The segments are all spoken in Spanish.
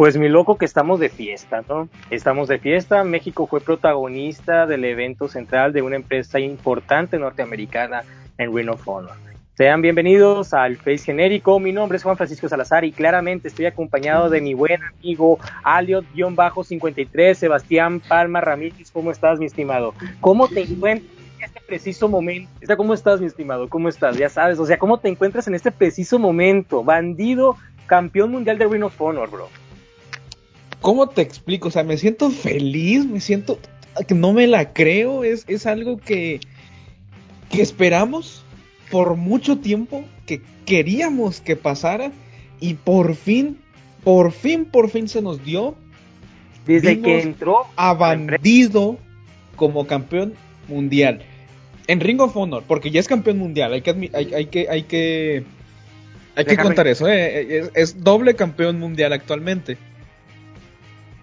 Pues mi loco que estamos de fiesta, ¿no? Estamos de fiesta. México fue protagonista del evento central de una empresa importante norteamericana en Ring of. Sean bienvenidos al Face Genérico. Mi nombre es Juan Francisco Salazar y claramente estoy acompañado de mi buen amigo Aliot-53, Sebastián Palma Ramírez. ¿Cómo estás, mi estimado? ¿Cómo te encuentras en este preciso momento? ¿Cómo estás, mi estimado? ¿Cómo estás? Ya sabes, o sea, ¿cómo te encuentras en este preciso momento? Bandido, campeón mundial de Ring of bro. ¿Cómo te explico? O sea, me siento feliz, me siento que no me la creo, es, es algo que, que esperamos por mucho tiempo, que queríamos que pasara y por fin, por fin, por fin se nos dio. Desde que entró a bandido como campeón mundial. En Ring of Honor, porque ya es campeón mundial, hay que hay, hay que hay que hay que contar eso, ¿eh? es doble campeón mundial actualmente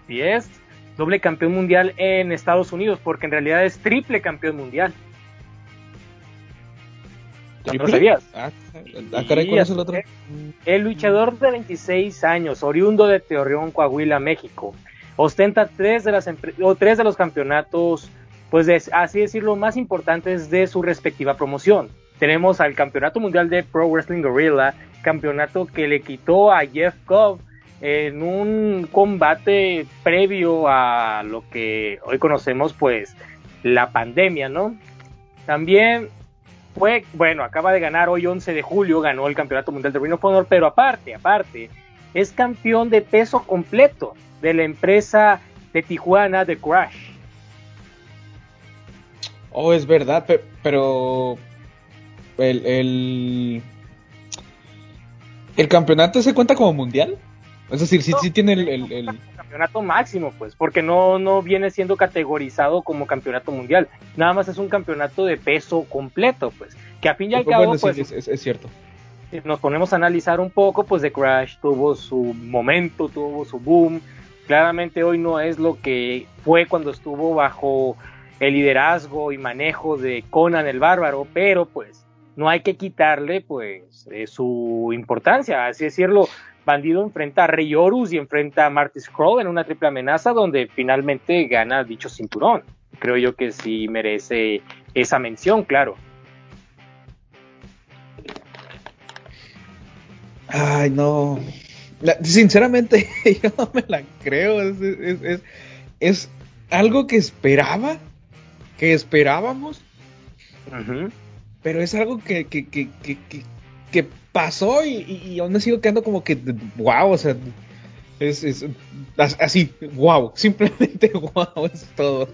y es doble campeón mundial en Estados Unidos, porque en realidad es triple campeón mundial. ¿No sabías? Ah, ah es el otro? El luchador de 26 años, oriundo de Teorreón, Coahuila, México, ostenta tres de, las o tres de los campeonatos, pues así decirlo, más importantes de su respectiva promoción. Tenemos al Campeonato Mundial de Pro Wrestling Gorilla, campeonato que le quitó a Jeff Cobb en un combate previo a lo que hoy conocemos pues la pandemia, ¿no? También fue, bueno, acaba de ganar hoy 11 de julio, ganó el Campeonato Mundial de Ring of pero aparte, aparte, es campeón de peso completo de la empresa de Tijuana de Crash. Oh, es verdad, pero el, el, el campeonato se cuenta como mundial. Es decir, sí, sí tiene el, campeonato máximo, pues, porque no, no viene siendo categorizado como campeonato mundial. Nada más es un campeonato de peso completo, pues. Que a fin y al cabo, pues. es, cierto. Si nos ponemos a analizar un poco, pues The Crash tuvo su momento, tuvo su boom. Claramente hoy no es lo que fue cuando estuvo bajo el liderazgo y manejo de Conan el Bárbaro, pero pues no hay que quitarle pues eh, su importancia, así decirlo, Bandido enfrenta a Rey Horus y enfrenta a Marty Scroll en una triple amenaza donde finalmente gana dicho cinturón. Creo yo que sí merece esa mención, claro. Ay, no. sinceramente, yo no me la creo. Es, es, algo que esperaba, que esperábamos, pero es algo que, que, que, que pasó y, aún me sigo quedando como que, wow, o sea, es, así, wow, simplemente wow, es todo.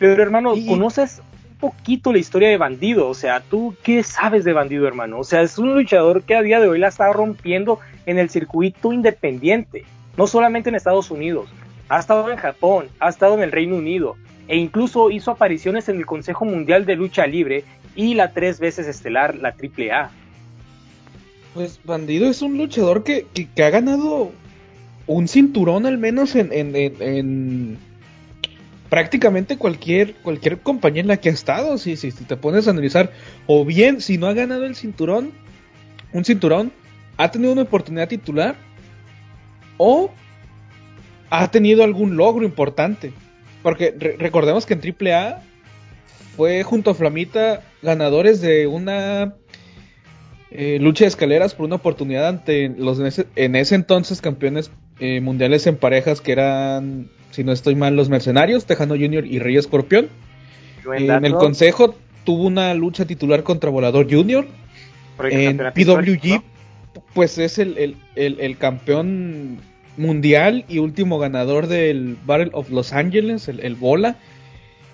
Pero hermano, ¿conoces un poquito la historia de Bandido? O sea, ¿tú qué sabes de Bandido, hermano? O sea, es un luchador que a día de hoy la está rompiendo en el circuito independiente, no solamente en Estados Unidos, ha estado en Japón, ha estado en el Reino Unido, e incluso hizo apariciones en el Consejo Mundial de Lucha Libre y la tres veces estelar, la AAA. Pues Bandido es un luchador que, ha ganado un cinturón al menos en, prácticamente cualquier, cualquier compañía en la que ha estado. Si, si, te pones a analizar, o bien si no ha ganado el cinturón, un cinturón, ha tenido una oportunidad titular, o ha tenido algún logro importante. Porque recordemos que en AAA fue junto a Flamita ganadores de una eh, lucha de escaleras por una oportunidad ante los en ese, entonces campeones eh, mundiales en parejas que eran, si no estoy mal, los Mercenarios, Tejano Junior y Rey Escorpión. en el consejo tuvo una lucha titular contra Volador Junior. En PWG, pues es el, campeón mundial y último ganador del Battle of Los Angeles, el, Bola.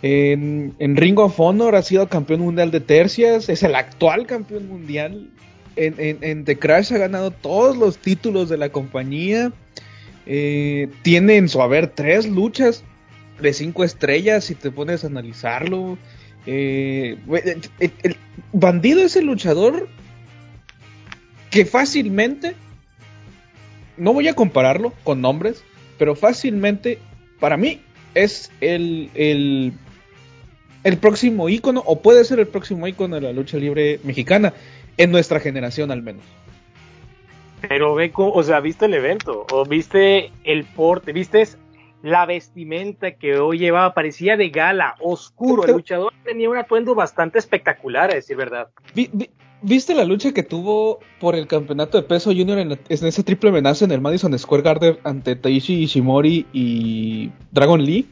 En, Ring of Honor ha sido campeón mundial de tercias, es el actual campeón mundial en, The Crash ha ganado todos los títulos de la compañía. Eh, tiene en su haber tres luchas de cinco estrellas si te pones a analizarlo. Eh, el, bandido es el luchador que fácilmente, no voy a compararlo con nombres, pero fácilmente, para mí, es el, el próximo ícono, o puede ser el próximo ícono de la lucha libre mexicana, en nuestra generación al menos. Pero ve, o sea, viste el evento, o viste el porte, viste la vestimenta que hoy llevaba, parecía de gala, oscuro. El luchador tenía un atuendo bastante espectacular, a decir verdad. ¿Viste la lucha que tuvo por el campeonato de peso junior en, ese triple amenaza en el Madison Square Garden ante Taishi Ishimori y Dragon Lee?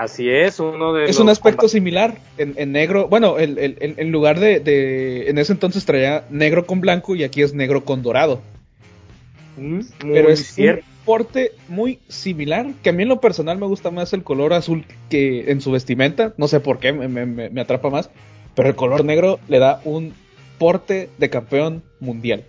Así es, uno de Es un aspecto similar, en, negro, bueno, en lugar de, en ese entonces traía negro con blanco y aquí es negro con dorado. Mm, Pero es cierto porte muy similar, que a mí en lo personal me gusta más el color azul que en su vestimenta, no sé por qué, me, atrapa más, pero el color negro le da un porte de campeón mundial.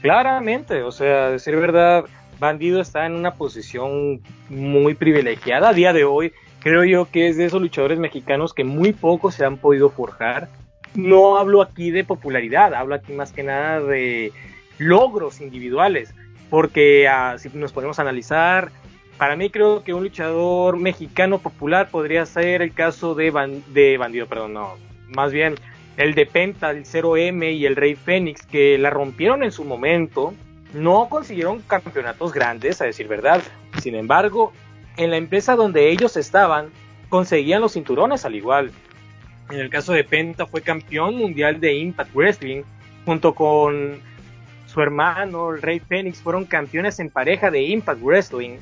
Claramente, o sea, decir verdad, Bandido está en una posición muy privilegiada a día de hoy. Creo yo que es de esos luchadores mexicanos que muy pocos se han podido forjar. No hablo aquí de popularidad, hablo aquí más que nada de logros individuales porque ah, si nos podemos analizar, para mí creo que un luchador mexicano popular podría ser el caso de, de Bandido, perdón, no, más bien el de Penta, el 0M y el Rey Fénix, que la rompieron en su momento, no consiguieron campeonatos grandes, a decir verdad, sin embargo, en la empresa donde ellos estaban, conseguían los cinturones al igual. En el caso de Penta fue campeón mundial de Impact Wrestling, junto con su hermano, el Rey Fénix, fueron campeones en pareja de Impact Wrestling.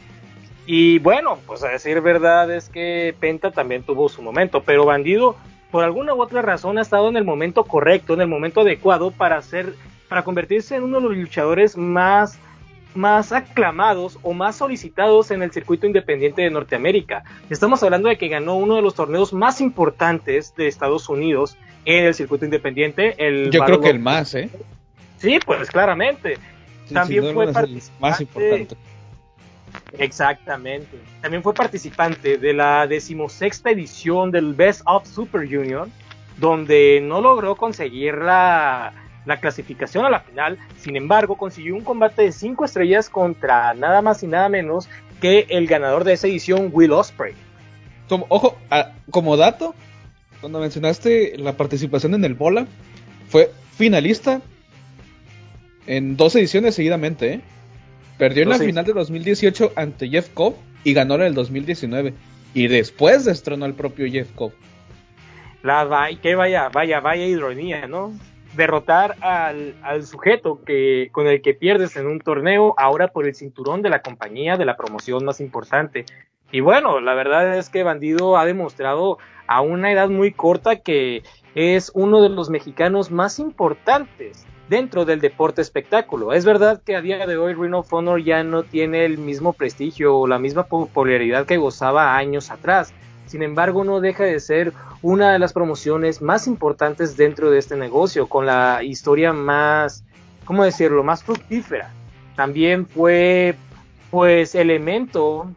Y bueno, pues a decir verdad es que Penta también tuvo su momento, pero Bandido, por alguna u otra razón, ha estado en el momento correcto, en el momento adecuado para ser, para convertirse en uno de los luchadores más más aclamados o más solicitados en el circuito independiente de Norteamérica. Estamos hablando de que ganó uno de los torneos más importantes de Estados Unidos en el circuito independiente. El Yo creo que el más, ¿eh? Sí, pues claramente. También fue participante. Más importante. Exactamente. También fue participante de la decimosexta edición del Best of Super Junior, donde no logró conseguir la, la clasificación a la final. Sin embargo, consiguió un combate de cinco estrellas contra nada más y nada menos que el ganador de esa edición, Will Osprey. Como, ojo, como dato, cuando mencionaste la participación en el Bola, fue finalista en dos ediciones seguidamente, ¿eh? Perdió en la final de 2018 ante Jeff Cobb y ganó en el 2019. Y después destronó al propio Jeff Cobb. La que vaya, vaya, vaya ironía, ¿no? Derrotar al, al, sujeto que, con el que pierdes en un torneo, ahora por el cinturón de la compañía de la promoción más importante. Y bueno, la verdad es que Bandido ha demostrado a una edad muy corta que es uno de los mexicanos más importantes dentro del deporte espectáculo. Es verdad que a día de hoy Ring of Honor ya no tiene el mismo prestigio o la misma popularidad que gozaba años atrás. Sin embargo, no deja de ser una de las promociones más importantes dentro de este negocio, con la historia más, ¿cómo decirlo?, más fructífera. También fue, pues, elemento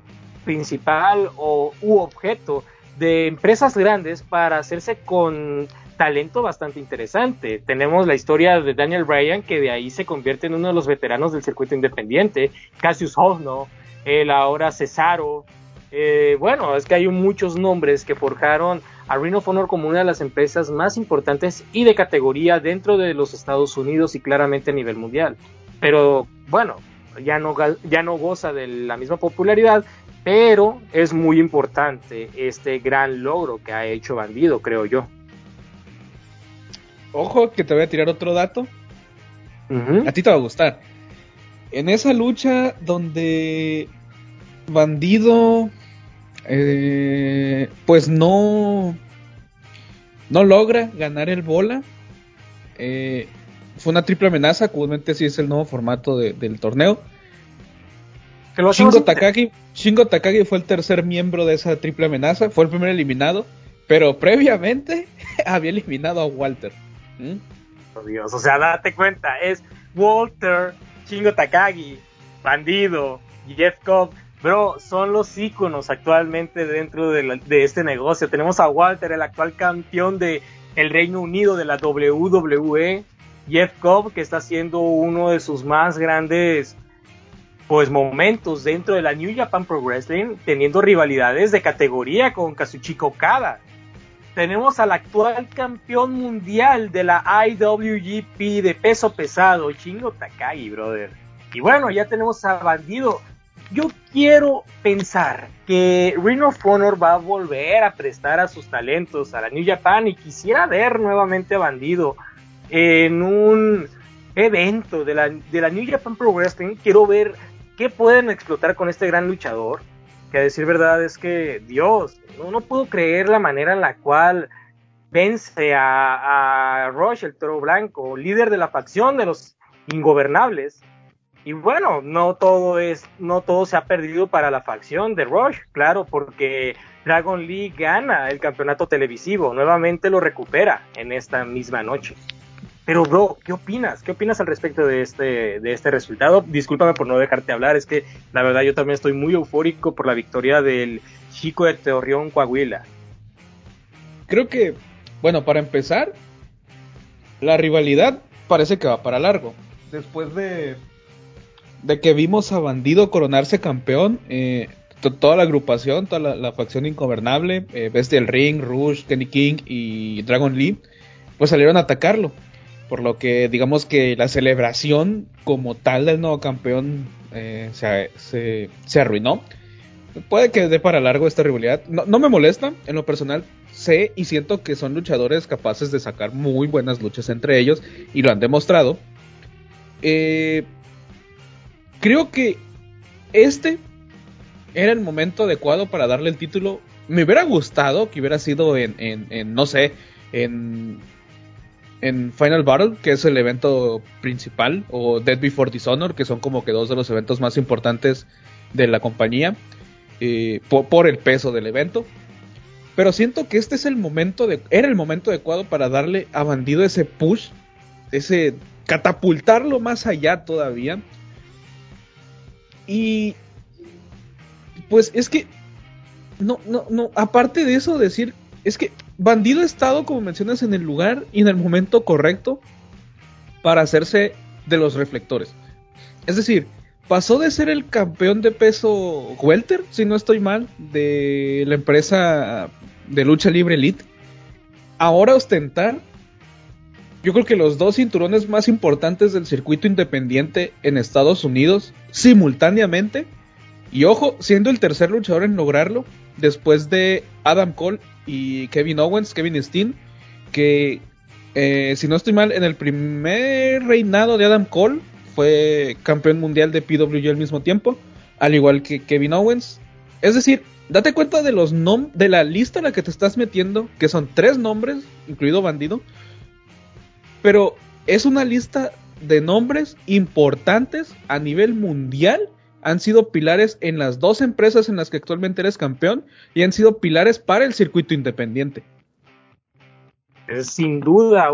principal o u objeto de empresas grandes para hacerse con talento bastante interesante. Tenemos la historia de Daniel Bryan, que de ahí se convierte en uno de los veteranos del circuito independiente, Cassius Osno, el ahora Cesaro. Eh, bueno, es que hay muchos nombres que forjaron a Ring of Honor como una de las empresas más importantes y de categoría dentro de los Estados Unidos y claramente a nivel mundial. Pero bueno, ya no, ya no goza de la misma popularidad, pero es muy importante este gran logro que ha hecho Bandido, creo yo. Ojo que te voy a tirar otro dato. A ti te va a gustar. En esa lucha donde Bandido eh, pues no no logra ganar el bola. Eh, fue una triple amenaza, comúnmente así es el nuevo formato del torneo. Shingo Takagi, Shingo Takagi fue el tercer miembro de esa triple amenaza, fue el primer eliminado, pero previamente había eliminado a Walter. ¿Mm? Dios, o sea, date cuenta, es Walter, Chingo Takagi, Bandido, Jeff Cobb, bro, son los íconos actualmente dentro de, de, este negocio. Tenemos a Walter, el actual campeón de el Reino Unido de la WWE, Jeff Cobb, que está haciendo uno de sus más grandes pues momentos dentro de la New Japan Pro Wrestling, teniendo rivalidades de categoría con Kazuchika Okada. Tenemos al actual campeón mundial de la IWGP de peso pesado, Chingo Takagi, brother. Y bueno, ya tenemos a Bandido. Yo quiero pensar que Ring of Honor va a volver a prestar a sus talentos a la New Japan y quisiera ver nuevamente a Bandido en un evento de la, de la New Japan Pro Wrestling. Quiero ver qué pueden explotar con este gran luchador. Que a decir verdad es que, Dios, no, no puedo creer la manera en la cual vence a, a Rush, el toro blanco, líder de la facción de los ingobernables. Y bueno, no todo es, no todo se ha perdido para la facción de Rush, claro, porque Dragon Lee gana el campeonato televisivo, nuevamente lo recupera en esta misma noche. Pero, bro, ¿qué opinas? ¿Qué opinas al respecto de este, de este resultado? Discúlpame por no dejarte hablar, es que la verdad yo también estoy muy eufórico por la victoria del chico de Teorrión Coahuila. Creo que, bueno, para empezar, la rivalidad parece que va para largo. Después de, de que vimos a Bandido coronarse campeón, eh, toda la agrupación, toda la, facción ingobernable, eh, Bestia el Ring, Rush, Kenny King y Dragon Lee, pues salieron a atacarlo por lo que digamos que la celebración como tal del nuevo campeón eh, se, se, arruinó. Puede que dé para largo esta rivalidad. No, me molesta, en lo personal sé y siento que son luchadores capaces de sacar muy buenas luchas entre ellos y lo han demostrado. Eh, creo que este era el momento adecuado para darle el título. Me hubiera gustado que hubiera sido en, en no sé, en en Final Battle, que es el evento principal, o Dead Before Dishonor, que son como que dos de los eventos más importantes de la compañía, eh, por, el peso del evento. Pero siento que este es el momento de, era el momento adecuado para darle a Bandido ese push, ese catapultarlo más allá todavía. Y pues es que no, no, no, aparte de eso decir, es que Bandido ha estado, como mencionas, en el lugar y en el momento correcto para hacerse de los reflectores. Es decir, pasó de ser el campeón de peso welter, si no estoy mal, de la empresa de lucha libre elite, ahora ostentar, yo creo que los dos cinturones más importantes del circuito independiente en Estados Unidos simultáneamente. Y ojo, siendo el tercer luchador en lograrlo, después de Adam Cole y Kevin Owens, Kevin Steen, que eh, si no estoy mal, en el primer reinado de Adam Cole fue campeón mundial de PWG al mismo tiempo, al igual que Kevin Owens. Es decir, date cuenta de los nom de la lista en la que te estás metiendo, que son tres nombres, incluido Bandido, pero es una lista de nombres importantes a nivel mundial han sido pilares en las dos empresas en las que actualmente eres campeón y han sido pilares para el circuito independiente. Sin duda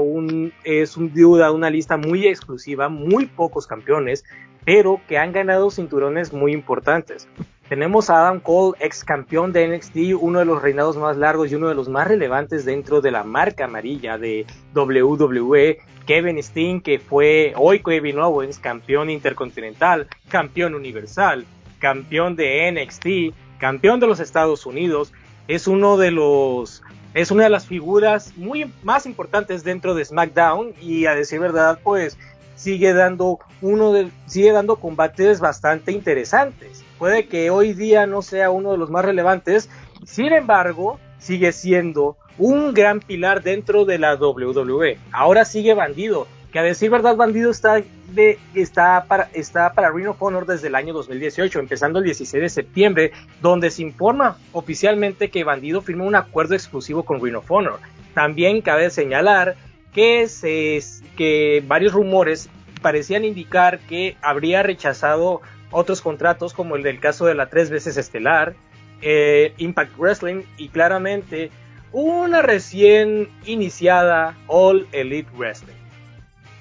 es una lista muy exclusiva, muy pocos campeones, pero que han ganado cinturones muy importantes. Tenemos a Adam Cole, ex campeón de NXT, uno de los reinados más largos y uno de los más relevantes dentro de la marca amarilla de WWE. Kevin Steen, que fue hoy Kevin Owens, campeón intercontinental, campeón universal, campeón de NXT, campeón de los Estados Unidos. Es uno de los es una de las figuras muy más importantes dentro de SmackDown y a decir verdad, pues sigue dando uno de, sigue dando combates bastante interesantes puede que hoy día no sea uno de los más relevantes, sin embargo, sigue siendo un gran pilar dentro de la WWE. Ahora sigue Bandido, que a decir verdad Bandido está, de, está, para, está para Ring of Honor desde el año 2018, empezando el 16 de septiembre, donde se informa oficialmente que Bandido firmó un acuerdo exclusivo con Ring of Honor. También cabe señalar que, se, que varios rumores parecían indicar que habría rechazado otros contratos como el del caso de la tres veces estelar, eh, Impact Wrestling y claramente una recién iniciada All Elite Wrestling.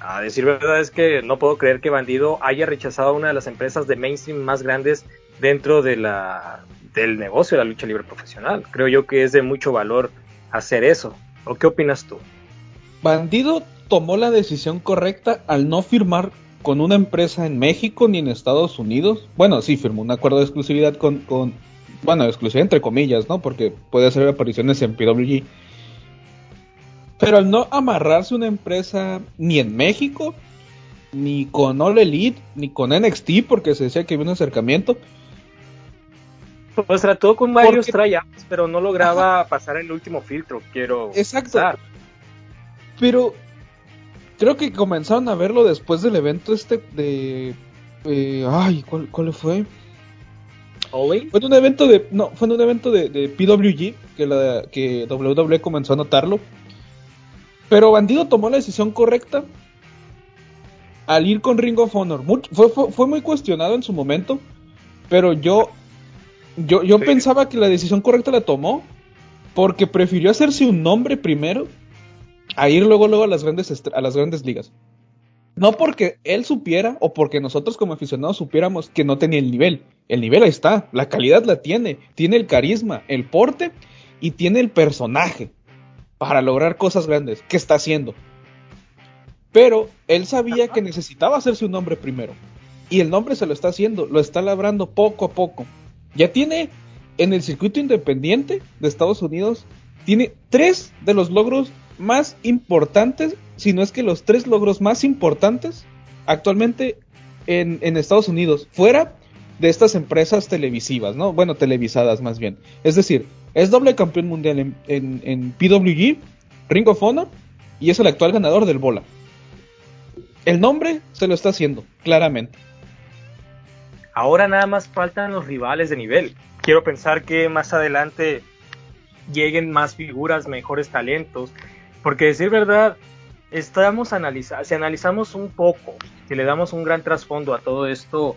A decir verdad es que no puedo creer que Bandido haya rechazado una de las empresas de mainstream más grandes dentro de la, del negocio de la lucha libre profesional. Creo yo que es de mucho valor hacer eso. ¿O qué opinas tú? Bandido tomó la decisión correcta al no firmar con una empresa en México ni en Estados Unidos. Bueno, sí, firmó un acuerdo de exclusividad con, con bueno, exclusividad entre comillas, ¿no? Porque puede hacer apariciones en PWG. Pero al no amarrarse una empresa ni en México, ni con All Elite, ni con NXT, porque se decía que había un acercamiento. Pues trató con varios tryouts, pero no lograba pasar el último filtro, quiero Exacto. Pero creo que comenzaron a verlo después del evento este de... Eh, ay, ¿cuál, ¿cuál fue? Fue en un evento de. No, fue en un evento de, PWG que, la, que WWE comenzó a notarlo. Pero Bandido tomó la decisión correcta al ir con Ring of Honor. fue, fue, muy cuestionado en su momento. Pero yo. Yo, yo pensaba que la decisión correcta la tomó. Porque prefirió hacerse un nombre primero. A ir luego, luego a las grandes, a las grandes ligas. No porque él supiera o porque nosotros como aficionados supiéramos que no tenía el nivel. El nivel ahí está, la calidad la tiene, tiene el carisma, el porte y tiene el personaje para lograr cosas grandes. ¿Qué está haciendo? Pero él sabía que necesitaba hacerse un nombre primero. Y el nombre se lo está haciendo, lo está labrando poco a poco. Ya tiene en el circuito independiente de Estados Unidos, tiene tres de los logros más importantes, si no es que los tres logros más importantes actualmente en, Estados Unidos, fuera de estas empresas televisivas, ¿no? Bueno, televisadas más bien. Es decir, es doble campeón mundial en, en, PWG, Ring of Honor, y es el actual ganador del Bola. El nombre se lo está haciendo, claramente. Ahora nada más faltan los rivales de nivel. Quiero pensar que más adelante lleguen más figuras, mejores talentos porque decir verdad, estamos analizando, si analizamos un poco, si le damos un gran trasfondo a todo esto,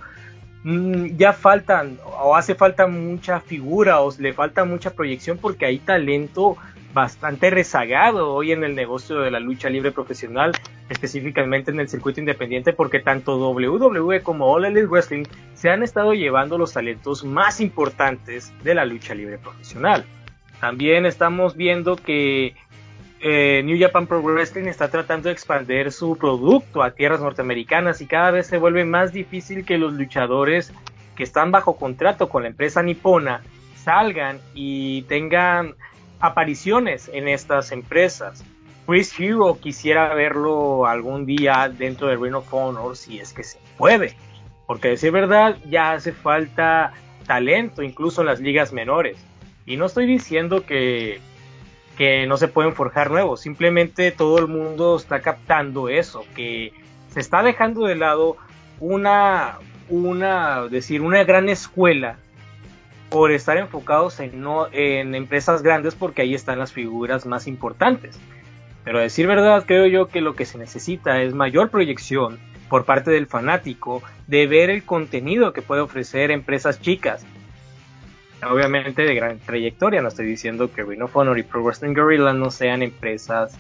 mm, ya faltan o hace falta mucha figura o le falta mucha proyección porque hay talento bastante rezagado hoy en el negocio de la lucha libre profesional, específicamente en el circuito independiente, porque tanto WWE como All Elite Wrestling se han estado llevando los talentos más importantes de la lucha libre profesional. También estamos viendo que eh, New Japan Pro Wrestling está tratando de expandir su producto a tierras norteamericanas y cada vez se vuelve más difícil que los luchadores que están bajo contrato con la empresa nipona salgan y tengan apariciones en estas empresas. Chris Hero quisiera verlo algún día dentro de Ring of Honor si es que se puede. Porque decir verdad, ya hace falta talento incluso en las ligas menores. Y no estoy diciendo que que no se pueden forjar nuevos, simplemente todo el mundo está captando eso, que se está dejando de lado una, una, decir, una gran escuela por estar enfocados en, no, en empresas grandes porque ahí están las figuras más importantes. Pero a decir verdad, creo yo que lo que se necesita es mayor proyección por parte del fanático de ver el contenido que puede ofrecer empresas chicas, obviamente de gran trayectoria. No estoy diciendo que Ring of Honor y Pro Wrestling Guerrilla no sean empresas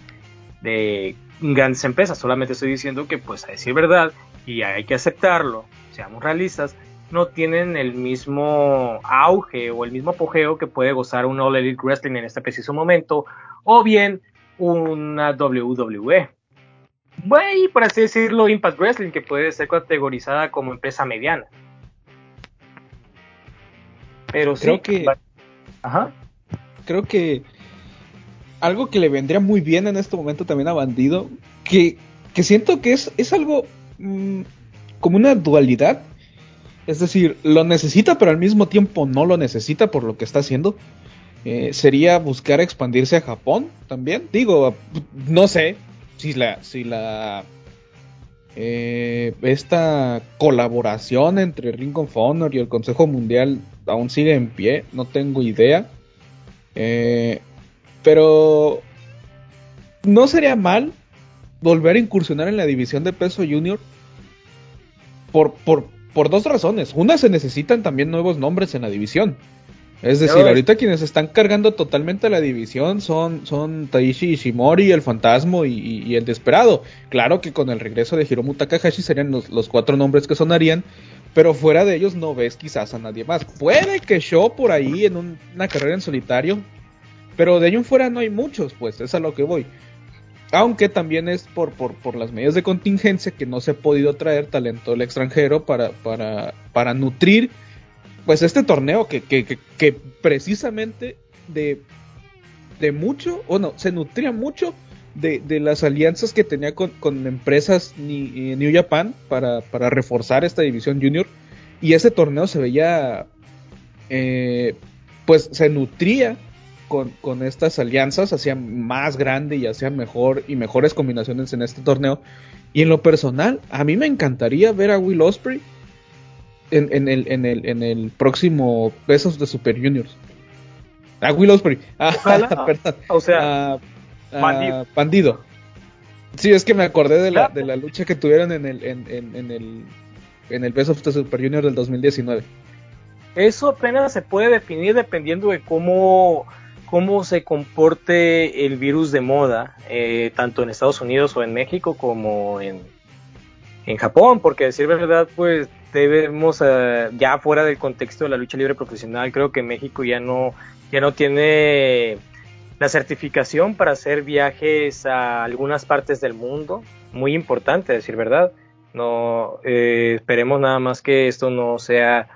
de grandes empresas. Solamente estoy diciendo que, pues, a decir verdad, y hay que aceptarlo, seamos realistas, no tienen el mismo auge o el mismo apogeo que puede gozar un All Elite Wrestling en este preciso momento, o bien una WWE. Bueno, y por así decirlo, Impact Wrestling, que puede ser categorizada como empresa mediana. Pero creo que. Ajá. Creo que. Algo que le vendría muy bien en este momento también a Bandido. Que, que siento que es, es algo. Mm, como una dualidad. Es decir, lo necesita, pero al mismo tiempo no lo necesita por lo que está haciendo. Eh, sería buscar expandirse a Japón también. Digo, no sé si la, si la eh, esta colaboración entre Ring of Honor y el Consejo Mundial aún sigue en pie, no tengo idea. Eh, pero no sería mal volver a incursionar en la división de peso junior por, por, por dos razones. Una, se necesitan también nuevos nombres en la división. Es decir, ahorita quienes están cargando totalmente la división son, son Taishi Ishimori, el Fantasma y, el Desperado. Claro que con el regreso de Hiromu Takahashi serían los, cuatro nombres que sonarían, pero fuera de ellos no ves quizás a nadie más. Puede que Show por ahí en una carrera en solitario, pero de ello en fuera no hay muchos, pues es a lo que voy. Aunque también es por, por, por las medidas de contingencia que no se ha podido traer talento del extranjero para, para, para nutrir pues este torneo que, que, que, precisamente de, de mucho, o no, se nutría mucho de, de las alianzas que tenía con, con empresas ni, New Japan para, para, reforzar esta división junior. Y ese torneo se veía, eh, pues se nutría con, con, estas alianzas, hacía más grande y hacía mejor y mejores combinaciones en este torneo. Y en lo personal, a mí me encantaría ver a Will Osprey en, el, en, el, en el próximo Besos de Super Juniors. Ah, Will Ospreay. Ah, perdón. O sea, ah, bandido. Sí, es que me acordé de la, de la lucha que tuvieron en el, en, en, el, en el Best of the Super Juniors del 2019. Eso apenas se puede definir dependiendo de cómo, cómo se comporte el virus de moda, eh, tanto en Estados Unidos o en México como en, en Japón, porque decir verdad, pues debemos eh, ya fuera del contexto de la lucha libre profesional, creo que México ya no ya no tiene la certificación para hacer viajes a algunas partes del mundo, muy importante decir verdad. No eh, esperemos nada más que esto no sea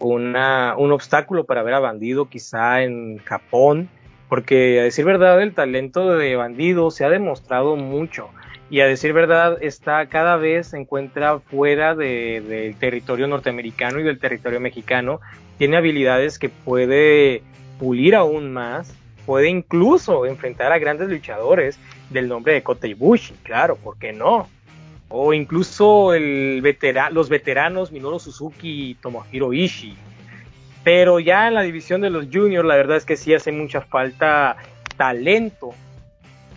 una, un obstáculo para ver a Bandido quizá en Japón, porque a decir verdad el talento de Bandido se ha demostrado mucho y a decir verdad está cada vez se encuentra fuera del territorio norteamericano y del territorio mexicano, tiene habilidades que puede pulir aún más, puede incluso enfrentar a grandes luchadores del nombre de Kota Ibushi, claro, ¿por qué no? O incluso los veteranos Minoru Suzuki y Tomohiro Ishii. Pero ya en la división de los juniors, la verdad es que sí hace mucha falta talento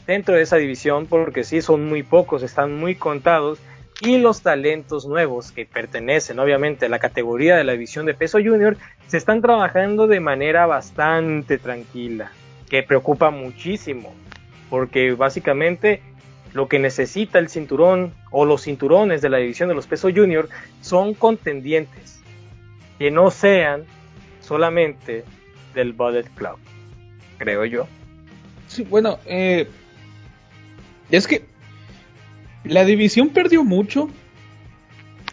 dentro de esa división porque sí son muy pocos, están muy contados y los talentos nuevos que pertenecen obviamente a la categoría de la división de peso junior se están trabajando de manera bastante tranquila, que preocupa muchísimo porque básicamente lo que necesita el cinturón o los cinturones de la división de los pesos junior son contendientes que no sean solamente del Bullet Club, creo yo. Sí, bueno, eh, es que la división perdió mucho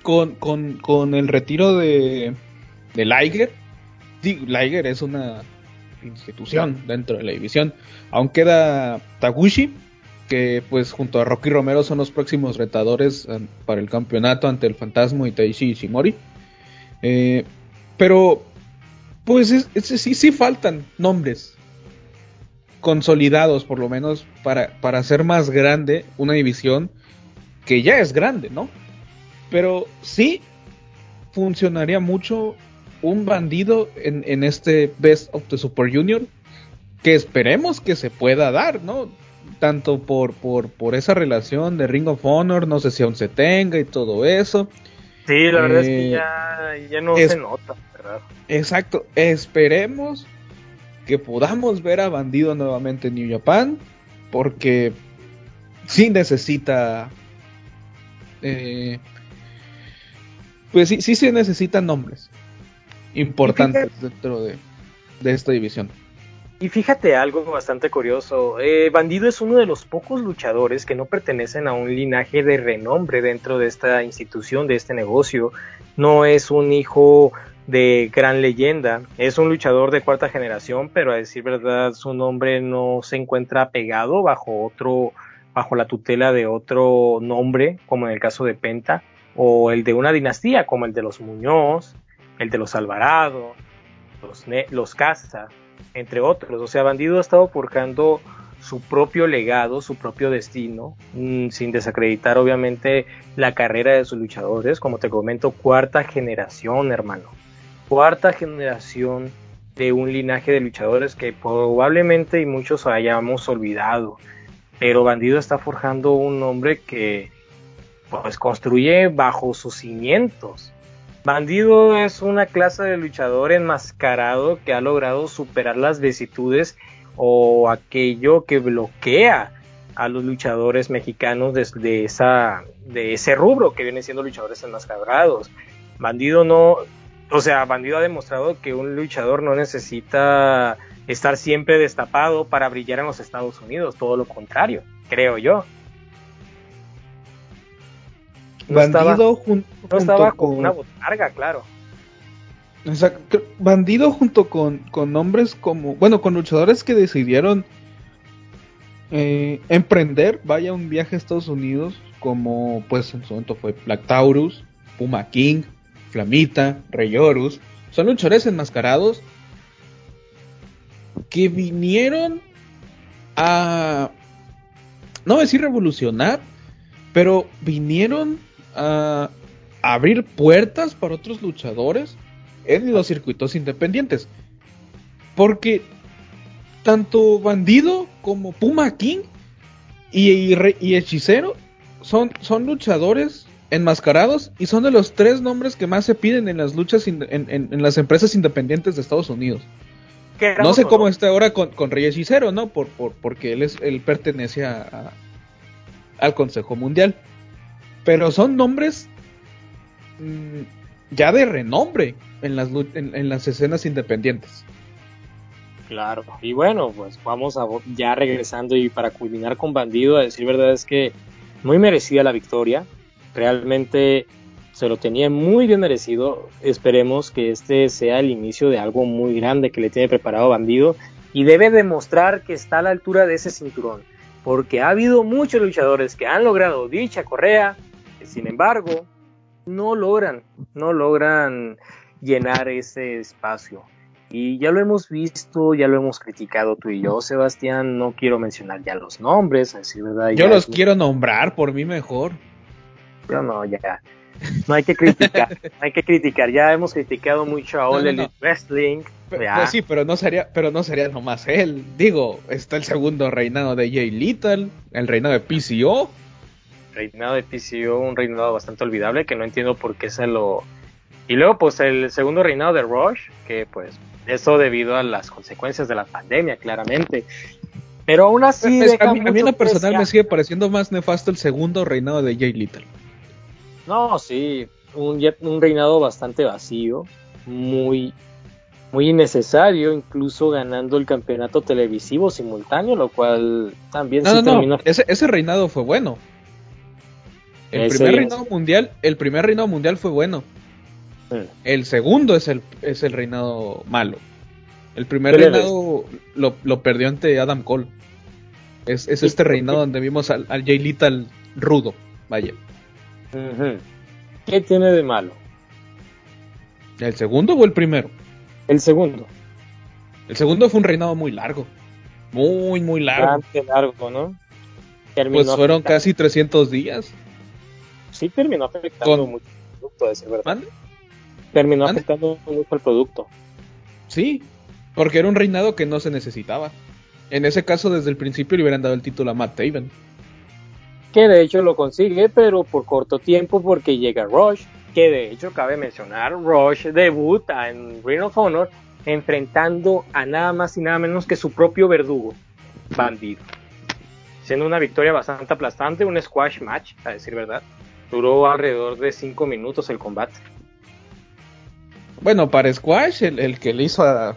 con, con, el retiro de, de Liger. Liger es una institución dentro de la división. Aún queda Taguchi, que pues junto a Rocky Romero son los próximos retadores para el campeonato ante el Fantasma y Taishi Ishimori. Eh, pero pues sí, sí faltan nombres consolidados, por lo menos, para, para hacer más grande una división que ya es grande, ¿no? Pero sí funcionaría mucho un bandido en, en este Best of the Super Junior que esperemos que se pueda dar, ¿no? Tanto por, por, por esa relación de Ring of Honor, no sé si aún se tenga y todo eso. Sí, la verdad es que eh, ya, no se nota, ¿verdad? Exacto, esperemos que podamos ver a Bandido nuevamente en New Japan, porque sí necesita, eh, pues sí, sí se necesitan nombres importantes dentro de, esta división. Y fíjate algo bastante curioso, eh, Bandido es uno de los pocos luchadores que no pertenecen a un linaje de renombre dentro de esta institución, de este negocio. No es un hijo de gran leyenda. Es un luchador de cuarta generación, pero a decir verdad su nombre no se encuentra pegado bajo otro, bajo la tutela de otro nombre, como en el caso de Penta, o el de una dinastía, como el de los Muñoz, el de los Alvarado, los, los Casa, entre otros. O sea, Bandido ha estado forjando su propio legado, su propio destino, mm, sin desacreditar obviamente la carrera de sus luchadores, como te comento, cuarta generación, hermano cuarta generación de un linaje de luchadores que probablemente y muchos hayamos olvidado. Pero Bandido está forjando un hombre que pues construye bajo sus cimientos Bandido es una clase de luchador enmascarado que ha logrado superar las vicitudes o aquello que bloquea a los luchadores mexicanos de, esa, de ese rubro que vienen siendo luchadores enmascarados. Bandido no, o sea, Bandido ha demostrado que un luchador no necesita estar siempre destapado para brillar en los Estados Unidos, todo lo contrario, creo yo. Bandido junto con una botarga, claro. bandido junto con, con hombres como, bueno, con luchadores que decidieron eh, emprender, vaya un viaje a Estados Unidos, como pues en su momento fue Black Taurus, Puma King, Flamita, Rey Horus, son luchadores enmascarados que vinieron a, no decir revolucionar, pero vinieron a abrir puertas para otros luchadores en los circuitos independientes. Porque tanto Bandido como Puma King y, Hechicero son, son luchadores enmascarados y son de los tres nombres que más se piden en las luchas en, las empresas independientes de Estados Unidos. No sé cómo está ahora con, con Rey Hechicero, ¿no? Por, porque él, es, él pertenece a, al Consejo Mundial. Pero son nombres mm, ya de renombre en las, en las escenas independientes. Claro, y bueno, pues vamos a ya regresando y para culminar con Bandido, a decir verdad es que muy merecida la victoria, realmente se lo tenía muy bien merecido, esperemos que este sea el inicio de algo muy grande que le tiene preparado Bandido y debe demostrar que está a la altura de ese cinturón, porque ha habido muchos luchadores que han logrado dicha correa, que sin embargo no logran, no logran llenar ese espacio. Y ya lo hemos visto, ya lo hemos criticado tú y yo, Sebastián. No quiero mencionar ya los nombres, así, ¿verdad? Yo los quiero nombrar, por mí mejor. Pero no, ya. No hay que criticar, no hay que criticar. Ya hemos criticado mucho a All Elite Wrestling. pues sí, pero no sería, pero no sería nomás él. Digo, está el segundo reinado de Jay Little, el reinado de PCO. Reinado de PCO, un reinado bastante olvidable que no entiendo por qué se lo. Y luego, pues el segundo reinado de Rush, que pues eso debido a las consecuencias de la pandemia, claramente. Pero aún así. a mí, en lo personal me sigue pareciendo más nefasto el segundo reinado de Jay Little. No, sí, un, un reinado bastante vacío, muy, muy innecesario, incluso ganando el campeonato televisivo simultáneo, lo cual también no, terminó. Ese, ese, reinado fue bueno. El primer reinado mundial, el primer reinado mundial fue bueno. El segundo es el, es el reinado malo. El primer reinado lo, perdió ante Adam Cole. Es, este reinado donde vimos al, al Jay Little rudo. Vaya. ¿Qué tiene de malo? ¿El segundo o el primero? El segundo. El segundo fue un reinado muy largo. Muy, muy largo. largo, ¿no? pues fueron casi 300 días. Sí, terminó afectando mucho producto, de verdad terminó afectando mucho el producto. Sí, porque era un reinado que no se necesitaba. En ese caso, desde el principio le hubieran dado el título a Matt Taven. Que de hecho lo consigue, pero por corto tiempo porque llega Rush. Que de hecho cabe mencionar, Rush debuta en Ring of Honor enfrentando a nada más y nada menos que su propio verdugo, Bandido. Siendo una victoria bastante aplastante, un squash match, a decir verdad. Duró alrededor de 5 minutos el combate. Bueno, para Squash, el, que le hizo a,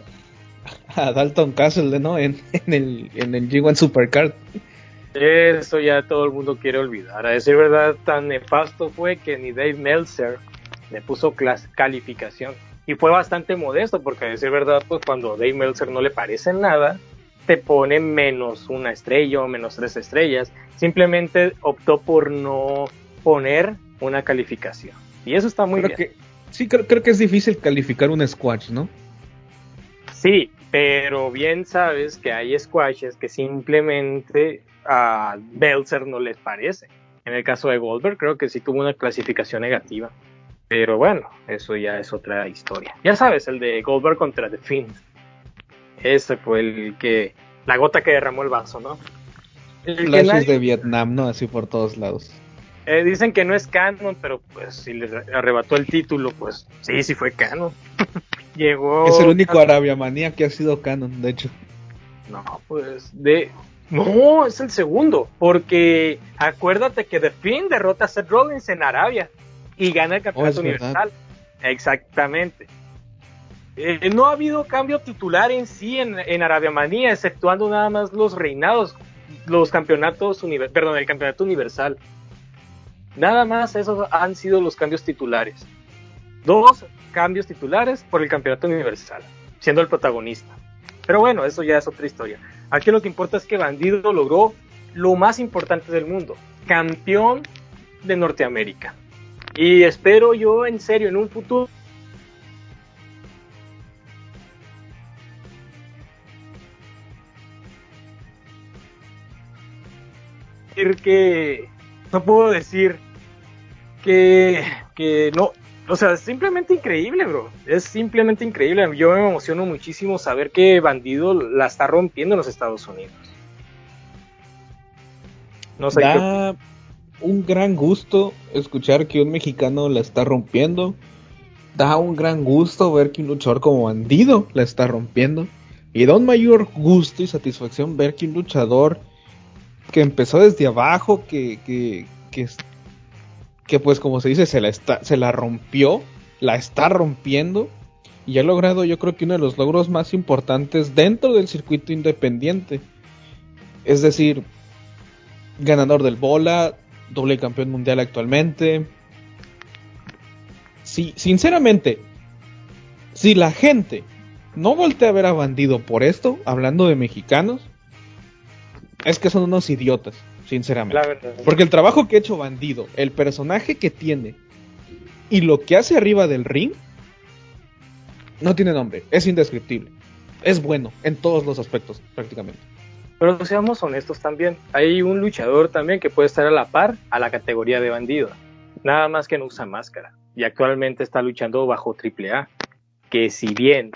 Dalton Castle, ¿no? En, el, en el G1 Supercard. Eso ya todo el mundo quiere olvidar. A decir verdad, tan nefasto fue que ni Dave Meltzer le puso calificación. Y fue bastante modesto, porque a decir verdad, pues cuando Dave Meltzer no le parece nada, te pone menos una estrella o menos tres estrellas. Simplemente optó por no poner una calificación. Y eso está muy bien. Sí, creo, que es difícil calificar un squash, ¿no? Sí, pero bien sabes que hay squashes que simplemente a Belzer no les parece. En el caso de Goldberg creo que sí tuvo una clasificación negativa. Pero bueno, eso ya es otra historia. Ya sabes, el de Goldberg contra The Fiend. Ese fue el que... La gota que derramó el vaso, ¿no? El Flashes de Vietnam, ¿no? Así por todos lados. Eh, dicen que no es canon, pero pues si le arrebató el título, pues sí, sí fue canon. Llegó. Es el único Arabia Manía que ha sido canon, de hecho. No, pues de. No, es el segundo, porque acuérdate que The Finn derrota a Seth Rollins en Arabia y gana el oh, campeonato universal. Exactamente. Eh, no ha habido cambio titular en sí en, en Arabia Manía, exceptuando nada más los reinados, los campeonatos, perdón, el campeonato universal. Nada más esos han sido los cambios titulares. Dos cambios titulares por el campeonato universal, siendo el protagonista. Pero bueno, eso ya es otra historia. Aquí lo que importa es que Bandido logró lo más importante del mundo, campeón de Norteamérica. Y espero yo en serio en un futuro que no puedo decir que, que no, o sea, es simplemente increíble, bro. Es simplemente increíble. Yo me emociono muchísimo saber que Bandido la está rompiendo en los Estados Unidos. No sé. Da un gran gusto escuchar que un mexicano la está rompiendo. Da un gran gusto ver que un luchador como Bandido la está rompiendo. Y da un mayor gusto y satisfacción ver que un luchador que empezó desde abajo, que, que, que, que pues como se dice, se la, está, se la rompió, la está rompiendo y ha logrado yo creo que uno de los logros más importantes dentro del circuito independiente. Es decir, ganador del bola, doble campeón mundial actualmente. Sí, sinceramente, si la gente no voltea a ver a Bandido por esto, hablando de mexicanos, es que son unos idiotas, sinceramente. Porque el trabajo que ha hecho Bandido, el personaje que tiene y lo que hace arriba del ring, no tiene nombre, es indescriptible. Es bueno en todos los aspectos, prácticamente. Pero seamos honestos también, hay un luchador también que puede estar a la par a la categoría de bandido, nada más que no usa máscara, y actualmente está luchando bajo AAA, que si bien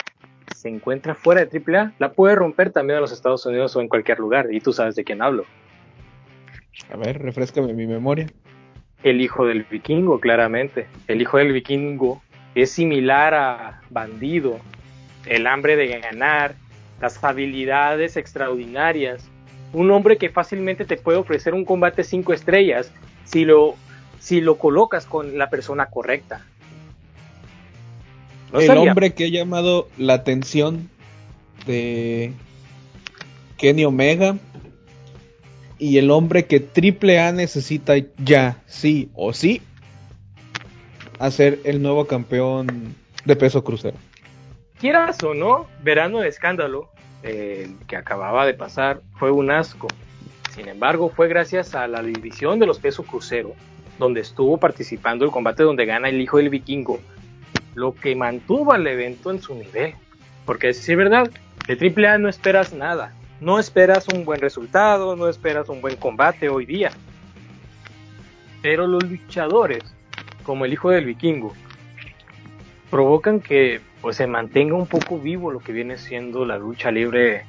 se encuentra fuera de AAA, la puede romper también en los Estados Unidos o en cualquier lugar. Y tú sabes de quién hablo. A ver, refrescame mi memoria. El hijo del vikingo, claramente. El hijo del vikingo es similar a Bandido. El hambre de ganar, las habilidades extraordinarias. Un hombre que fácilmente te puede ofrecer un combate cinco estrellas si lo, si lo colocas con la persona correcta el hombre que ha llamado la atención de Kenny Omega y el hombre que Triple A necesita ya, sí o sí, hacer el nuevo campeón de peso crucero. Quieras o no, verano de escándalo, el que acababa de pasar, fue un asco. Sin embargo, fue gracias a la división de los pesos crucero, donde estuvo participando el combate donde gana el hijo del vikingo, lo que mantuvo al evento en su nivel. Porque si es verdad, de AAA no esperas nada. No esperas un buen resultado, no esperas un buen combate hoy día. Pero los luchadores, como el hijo del vikingo, provocan que pues se mantenga un poco vivo lo que viene siendo la lucha libre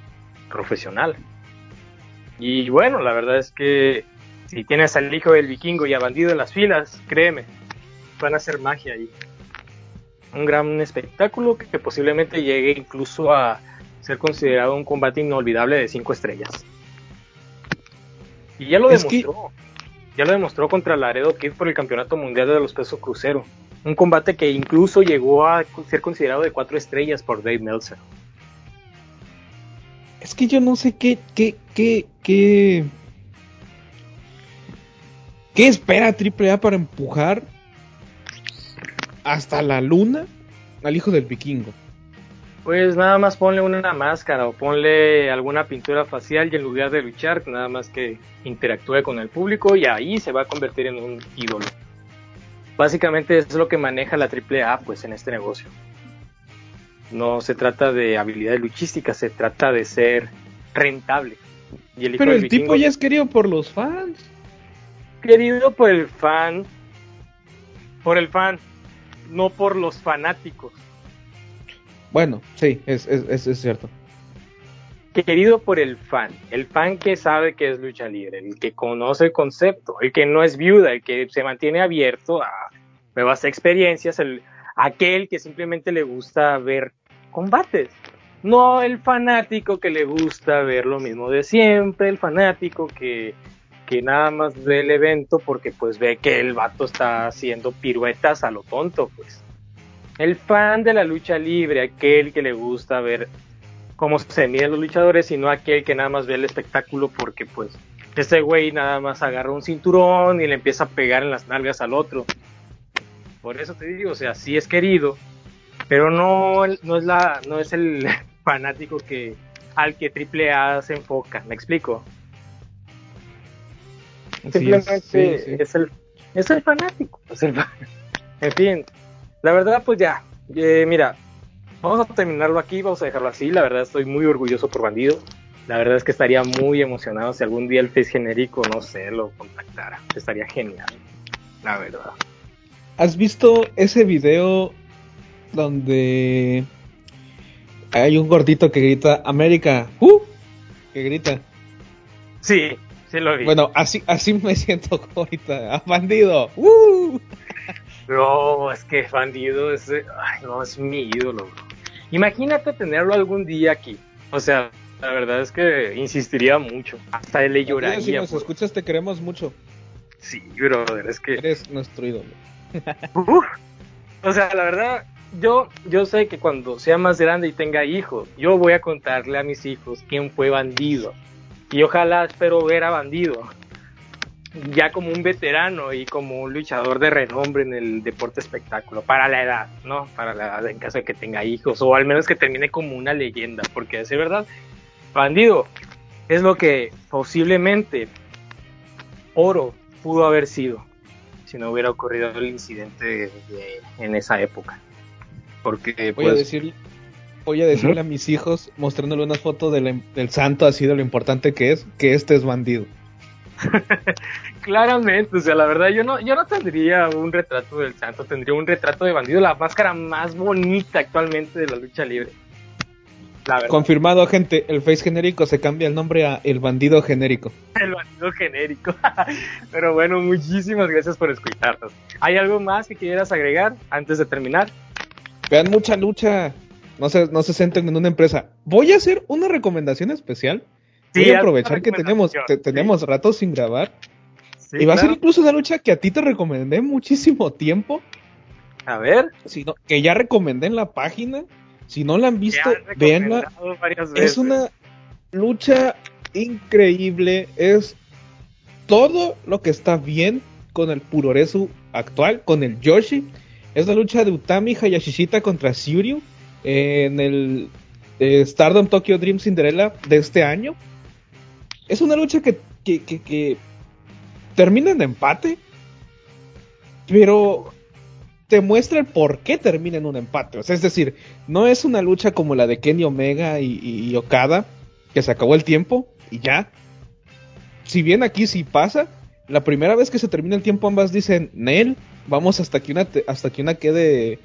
profesional. Y bueno, la verdad es que si tienes al hijo del vikingo y a bandido en las filas, créeme, van a hacer magia ahí un gran espectáculo que, posiblemente llegue incluso a ser considerado un combate inolvidable de cinco estrellas. Y ya lo demostró. Ya lo demostró contra Laredo Kid por el Campeonato Mundial de los Pesos Crucero. Un combate que incluso llegó a ser considerado de cuatro estrellas por Dave Meltzer. Es que yo no sé qué, qué, qué, qué. ¿Qué espera AAA para empujar hasta la luna al hijo del vikingo? Pues nada más ponle una máscara o ponle alguna pintura facial y en lugar de luchar, nada más que interactúe con el público y ahí se va a convertir en un ídolo. Básicamente es lo que maneja la AAA pues en este negocio. No se trata de habilidades luchísticas, se trata de ser rentable. Y el Pero el tipo ya es querido por los fans. Querido por el fan. Por el fan no por los fanáticos. Bueno, sí, es, es, es, cierto. querido por el fan, el fan que sabe que es lucha libre, el que conoce el concepto, el que no es viuda, el que se mantiene abierto a nuevas experiencias, el, aquel que simplemente le gusta ver combates. No el fanático que le gusta ver lo mismo de siempre, el fanático que, que nada más ve el evento porque pues ve que el vato está haciendo piruetas a lo tonto, pues. El fan de la lucha libre, aquel que le gusta ver cómo se miden los luchadores y no aquel que nada más ve el espectáculo porque pues ese güey nada más agarra un cinturón y le empieza a pegar en las nalgas al otro. Por eso te digo, o sea, sí es querido, pero no, no es la, no es el fanático que al que Triple A se enfoca, ¿me explico? Simplemente es, el, es el fanático, en fin, la verdad pues ya, eh, mira, vamos a terminarlo aquí, vamos a dejarlo así, la verdad estoy muy orgulloso por Bandido, la verdad es que estaría muy emocionado si algún día el Face genérico, no sé, lo contactara, estaría genial, la verdad. ¿Has visto ese video donde hay un gordito que grita América, ¡uh! Que grita. Sí, sí lo vi. Bueno, así, así me siento ahorita. ¡Ah, bandido! ¡uh! No, es que bandido es, ay, no, es mi ídolo. Imagínate tenerlo algún día aquí. O sea, la verdad es que insistiría mucho. Hasta él le lloraría. Si nos escuchas, te queremos mucho. Sí, brother, es que. Eres nuestro ídolo. o sea, la verdad, yo, yo sé que cuando sea más grande y tenga hijos, yo voy a contarle a mis hijos quién fue bandido. Y ojalá espero ver a bandido ya como un veterano y como un luchador de renombre en el deporte espectáculo, para la edad, ¿no? Para la edad en caso de que tenga hijos, o al menos que termine como una leyenda, porque decir verdad, bandido es lo que posiblemente oro pudo haber sido si no hubiera ocurrido el incidente en esa época. Porque voy a pues, decir voy a decirle a mis hijos mostrándole una foto del, santo así de lo importante que es que este es bandido. Claramente, o sea, la verdad yo no yo no tendría un retrato del santo, tendría un retrato de bandido, la máscara más bonita actualmente de la lucha libre. Confirmado, gente, el face genérico se cambia el nombre a El Bandido Genérico. El Bandido Genérico. Pero bueno, muchísimas gracias por escucharnos. ¿Hay algo más que quieras agregar antes de terminar? Vean mucha lucha. No se, no se centren en una empresa. Voy a hacer una recomendación especial. Voy a aprovechar que tenemos, tenemos ratos sin grabar. y va a ser incluso una lucha que a ti te recomendé muchísimo tiempo. A ver. Sino que ya recomendé en la página si no la han visto, véanla. Es una lucha increíble. Es todo lo que está bien con el Puroresu actual, con el Yoshi. Es la lucha de Utami Hayashishita contra Shiryu en el eh, Stardom Tokyo Dream Cinderella de este año. Es una lucha que, que, que, termina en empate, pero te muestra el por qué termina en un empate. O sea, es decir, no es una lucha como la de Kenny Omega y, Okada, que se acabó el tiempo y ya. Si bien aquí sí pasa, la primera vez que se termina el tiempo ambas dicen, Nel, vamos hasta que una, hasta que una quede,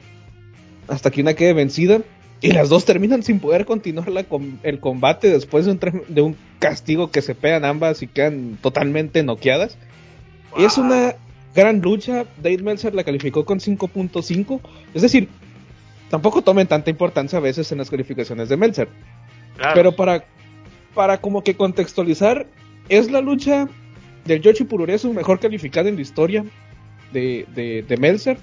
hasta que una quede vencida. Y las dos terminan sin poder continuar la, el combate después de un, de un castigo que se pegan ambas y quedan totalmente noqueadas. Es una gran lucha. Dave Meltzer la calificó con 5.5. Es decir, tampoco tomen tanta importancia a veces en las calificaciones de Meltzer. Pero para, para como que contextualizar, es la lucha del Yoshi Puroresu mejor calificada en la historia de, de, de Meltzer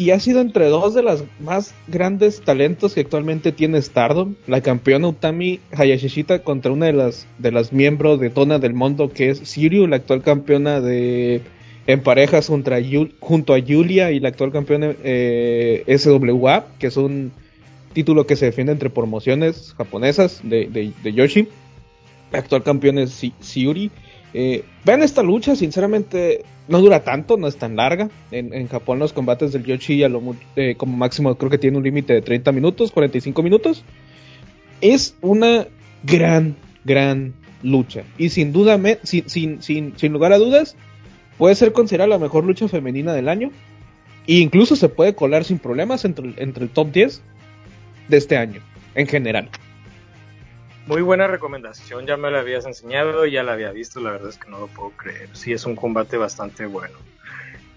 y ha sido entre dos de las más grandes talentos que actualmente tiene Stardom, la campeona Utami Hayashishita contra una de las de las miembros de Dona del Mundo que es Sirio, la actual campeona de en parejas junto a, junto a Julia y la actual campeona eh, SWA, que es un título que se defiende entre promociones japonesas de, de, Yoshi. La actual campeona es Siuri. Eh, vean esta lucha, sinceramente no dura tanto, no es tan larga. En, Japón los combates del Yoshi lo, eh, como máximo creo que tiene un límite de 30 minutos, 45 minutos. Es una gran, gran lucha. Y sin duda, sin, sin, sin, lugar a dudas, puede ser considerada la mejor lucha femenina del año. E incluso se puede colar sin problemas entre el top 10 de este año, en general. Muy buena recomendación, ya me la habías enseñado y ya la había visto, la verdad es que no lo puedo creer. Sí, es un combate bastante bueno.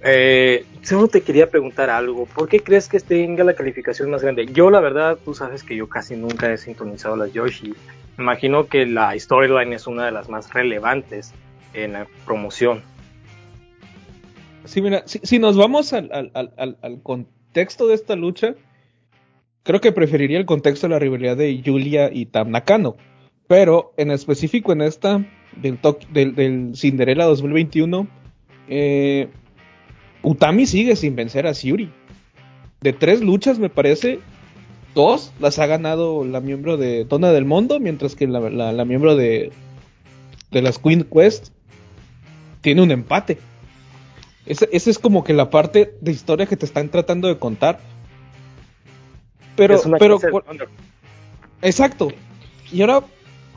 Eh, solo te quería preguntar algo, ¿por qué crees que tenga la calificación más grande? Yo la verdad, tú sabes que yo casi nunca he sintonizado las Yoshi. Imagino que la storyline es una de las más relevantes en la promoción. Sí, mira, si, nos vamos al, al, contexto de esta lucha, creo que preferiría el contexto de la rivalidad de Julia y Tam Nakano. Pero en específico en esta, del, del, del Cinderella 2021, eh, Utami sigue sin vencer a Siuri. De tres luchas, me parece, dos las ha ganado la miembro de Dona del Mundo, mientras que la, miembro de, de las Queen Quest tiene un empate. Esa es como que la parte de historia que te están tratando de contar. Pero, pero, exacto. Y ahora,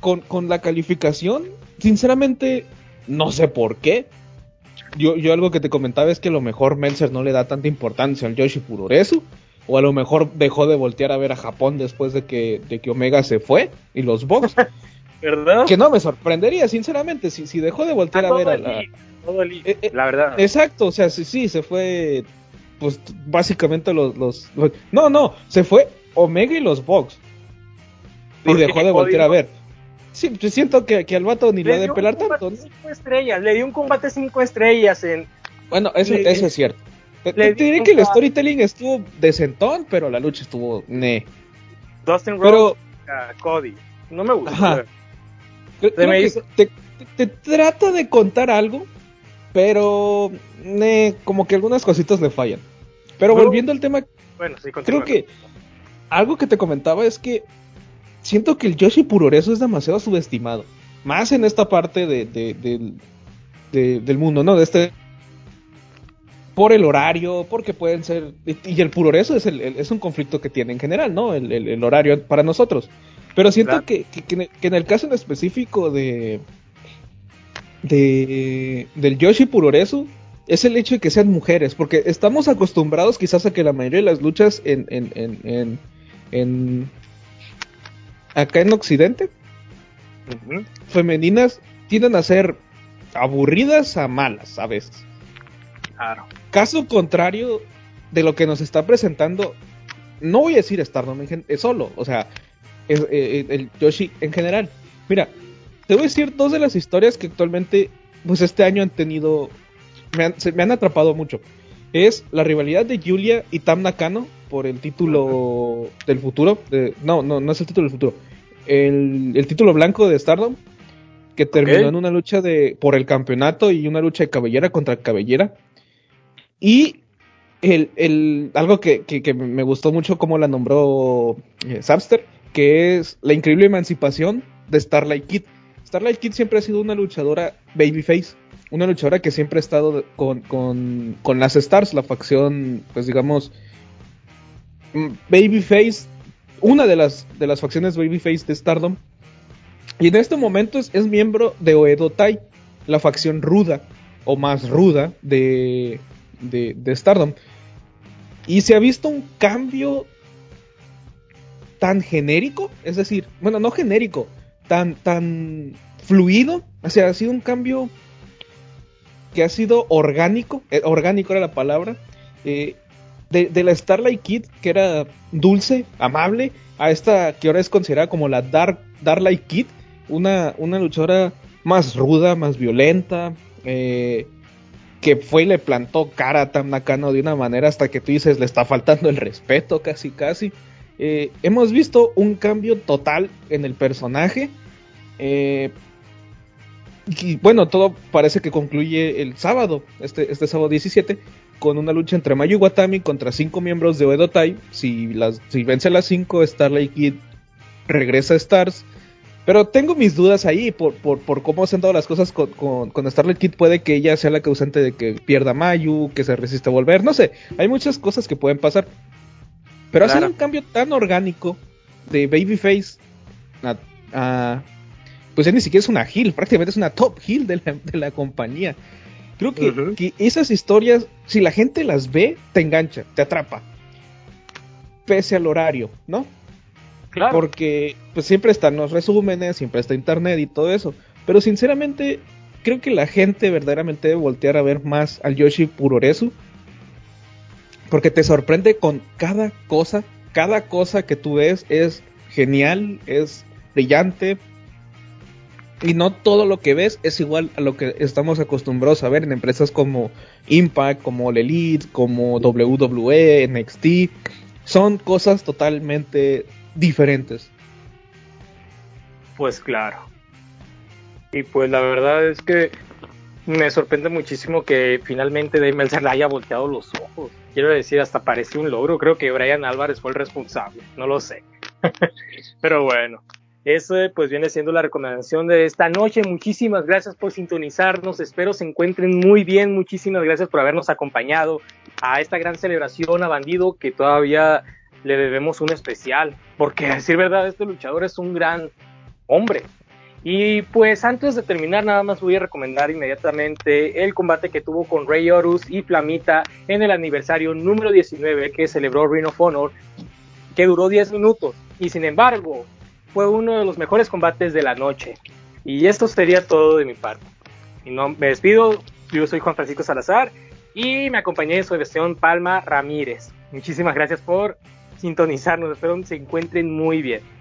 con, con la calificación, sinceramente, no sé por qué yo, yo algo que te comentaba es que a lo mejor Meltzer no le da tanta importancia al Yoshi Puroresu. O a lo mejor dejó de voltear a ver a Japón después de que, de que Omega se fue y los Bucks. ¿Verdad? Que no me sorprendería, sinceramente, si, si dejó de voltear a, ver a la... Eh, eh, la verdad. Exacto, o sea, sí, sí, se fue, pues básicamente los, los, No, no, se fue Omega y los Bucks. Y dejó de voltear a ver. Sí, pues siento que, que al vato ni le, ha de pelar tanto. Cinco estrellas, le dio un combate cinco estrellas en. Bueno, eso, eso es cierto. Te, diré que el storytelling estuvo decentón, pero la lucha estuvo ne. Dustin Rhodes, Cody. No me gusta. te, trata de contar algo, pero como que algunas cositas le fallan. Pero volviendo al tema, bueno, sí, creo que algo que te comentaba es que siento que el Yoshi Puroresu es demasiado subestimado. Más en esta parte de, del mundo, ¿no? De este. Por el horario, porque pueden ser. Y el Puroresu es, el, es un conflicto que tiene en general, ¿no? El, horario para nosotros. Pero siento que, que, en el caso en específico de. De del Yoshi Puroresu es el hecho de que sean mujeres, porque estamos acostumbrados quizás a que la mayoría de las luchas en, en, en, en acá en Occidente, femeninas tienden a ser aburridas a malas a veces. Claro. Caso contrario de lo que nos está presentando, no voy a decir Stardom es solo, o sea, eh, eh, el Yoshi en general. Mira, te voy a decir dos de las historias que actualmente, pues este año han tenido, me han, me han atrapado mucho. Es la rivalidad de Julia y Tam Nakano por el título del futuro. no, no, no es el título del futuro. El, título blanco de Stardom, que terminó en una lucha de por el campeonato y una lucha de cabellera contra cabellera. Y el, algo que, me gustó mucho como la nombró eh, que es la increíble emancipación de Starlight Kid. Starlight Kid siempre ha sido una luchadora babyface, una luchadora que siempre ha estado con, con, con las Stars, la facción, pues digamos, Mm, Babyface, una de las, de las facciones Babyface de Stardom. Y en este momento es, miembro de Oedo Tai, la facción ruda o más ruda de, de, Stardom. Y se ha visto un cambio tan genérico, es decir, bueno, no genérico, tan, tan fluido, o sea, ha sido un cambio que ha sido orgánico, eh, orgánico era la palabra, eh, de, la Starlight Kid, que era dulce, amable, a esta que ahora es considerada como la Dark, Darlight Kid, una, una luchadora más ruda, más violenta, eh, que fue y le plantó cara a Tam Nakano de una manera hasta que tú dices le está faltando el respeto casi casi. Eh, hemos visto un cambio total en el personaje. Eh, y bueno, todo parece que concluye el sábado, este, este sábado 17, con una lucha entre Mayu Watami contra cinco miembros de Oedo Tai. Si, si vence a las cinco, Starlight Kid regresa a Stars. Pero tengo mis dudas ahí por, por, cómo se han dado las cosas con, con, Starlight Kid. Puede que ella sea la causante de que pierda Mayu, que se resiste a volver. No sé, hay muchas cosas que pueden pasar. Pero hacer un cambio tan orgánico de Babyface a, pues ya ni siquiera es una heel, prácticamente es una top heel de la, de la compañía. Creo que, esas historias, si la gente las ve, te engancha, te atrapa. Pese al horario, ¿no? Porque pues siempre están los resúmenes, siempre está internet y todo eso. Pero sinceramente, creo que la gente verdaderamente debe voltear a ver más al Yoshi Puroresu. Porque te sorprende con cada cosa. Cada cosa que tú ves es genial, es brillante. Y no todo lo que ves es igual a lo que estamos acostumbrados a ver en empresas como Impact, como All Elite, como WWE, NXT. Son cosas totalmente diferentes. Pues claro. Y pues la verdad es que me sorprende muchísimo que finalmente Dave Meltzer le haya volteado los ojos. Quiero decir, hasta parece un logro. Creo que Brian Álvarez fue el responsable. No lo sé. Pero bueno, eso pues viene siendo la recomendación de esta noche. Muchísimas gracias por sintonizarnos. Espero se encuentren muy bien. Muchísimas gracias por habernos acompañado a esta gran celebración a Bandido que todavía le debemos un especial. Porque a decir verdad, este luchador es un gran hombre. Y pues antes de terminar, nada más voy a recomendar inmediatamente el combate que tuvo con Rey Horus y Flamita en el aniversario número 19 que celebró Ring of Honor, que duró 10 minutos. Y sin embargo, fue uno de los mejores combates de la noche. Y esto sería todo de mi parte. Y no, me despido, yo soy Juan Francisco Salazar y me acompañé en su versión Palma Ramírez. Muchísimas gracias por sintonizarnos, espero que se encuentren muy bien.